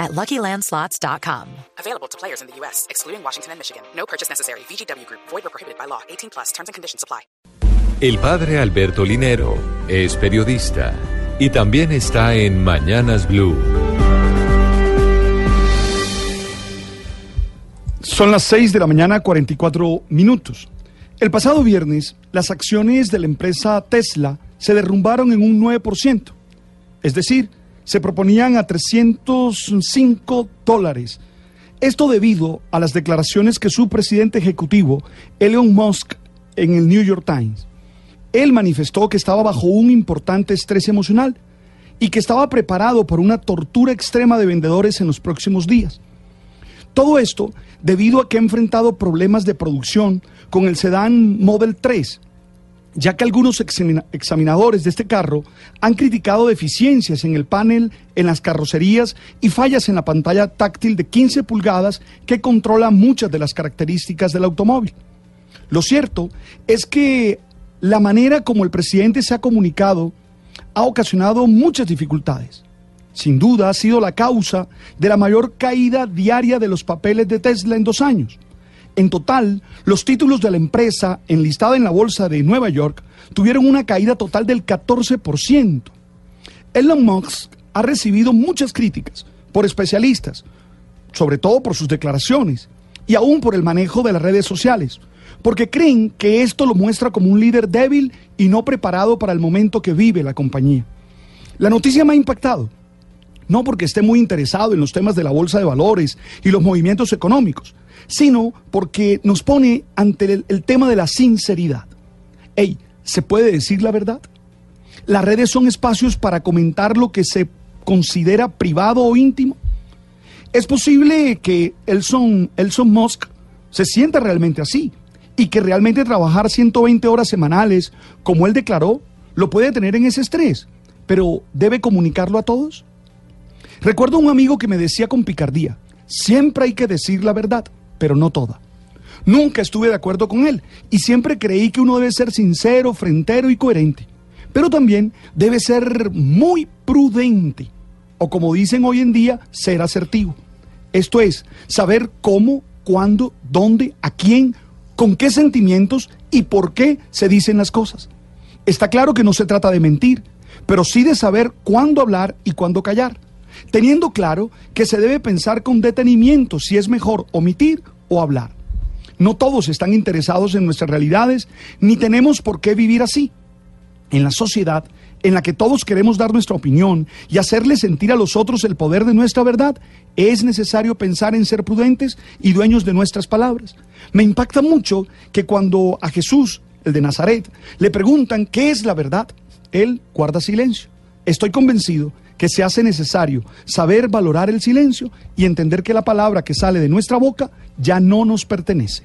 at LuckyLandSlots.com. Available to players in the U.S., excluding Washington and Michigan. No purchase necessary. VGW Group. Void or prohibited by law. 18 plus. Terms and conditions apply. El padre Alberto Linero es periodista y también está en Mañanas Blue. Son las 6 de la mañana, 44 minutos. El pasado viernes, las acciones de la empresa Tesla se derrumbaron en un 9%. Es decir, se proponían a 305 dólares. Esto debido a las declaraciones que su presidente ejecutivo, Elon Musk, en el New York Times. Él manifestó que estaba bajo un importante estrés emocional y que estaba preparado por una tortura extrema de vendedores en los próximos días. Todo esto debido a que ha enfrentado problemas de producción con el sedán Model 3, ya que algunos examinadores de este carro han criticado deficiencias en el panel, en las carrocerías y fallas en la pantalla táctil de 15 pulgadas que controla muchas de las características del automóvil. Lo cierto es que la manera como el presidente se ha comunicado ha ocasionado muchas dificultades. Sin duda ha sido la causa de la mayor caída diaria de los papeles de Tesla en dos años. En total, los títulos de la empresa enlistada en la bolsa de Nueva York tuvieron una caída total del 14%. Elon Musk ha recibido muchas críticas por especialistas, sobre todo por sus declaraciones y aún por el manejo de las redes sociales, porque creen que esto lo muestra como un líder débil y no preparado para el momento que vive la compañía. La noticia me ha impactado, no porque esté muy interesado en los temas de la bolsa de valores y los movimientos económicos, sino porque nos pone ante el, tema de la sinceridad. Ey, ¿se puede decir la verdad? Las redes son espacios para comentar lo que se considera privado o íntimo. Es posible que Elson, Elson Musk se sienta realmente así y que realmente trabajar 120 horas semanales, como él declaró, lo puede tener en ese estrés, pero ¿debe comunicarlo a todos? Recuerdo un amigo que me decía con picardía, siempre hay que decir la verdad, pero no toda. Nunca estuve de acuerdo con él y siempre creí que uno debe ser sincero, frentero y coherente, pero también debe ser muy prudente, o como dicen hoy en día, ser asertivo. Esto es, saber cómo, cuándo, dónde, a quién, con qué sentimientos y por qué se dicen las cosas. Está claro que no se trata de mentir, pero sí de saber cuándo hablar y cuándo callar, teniendo claro que se debe pensar con detenimiento si es mejor omitir o hablar. No todos están interesados en nuestras realidades, ni tenemos por qué vivir así. En la sociedad en la que todos queremos dar nuestra opinión y hacerle sentir a los otros el poder de nuestra verdad, es necesario pensar en ser prudentes y dueños de nuestras palabras. Me impacta mucho que cuando a Jesús, el de Nazaret, le preguntan qué es la verdad, él guarda silencio. Estoy convencido que se hace necesario saber valorar el silencio y entender que la palabra que sale de nuestra boca ya no nos pertenece.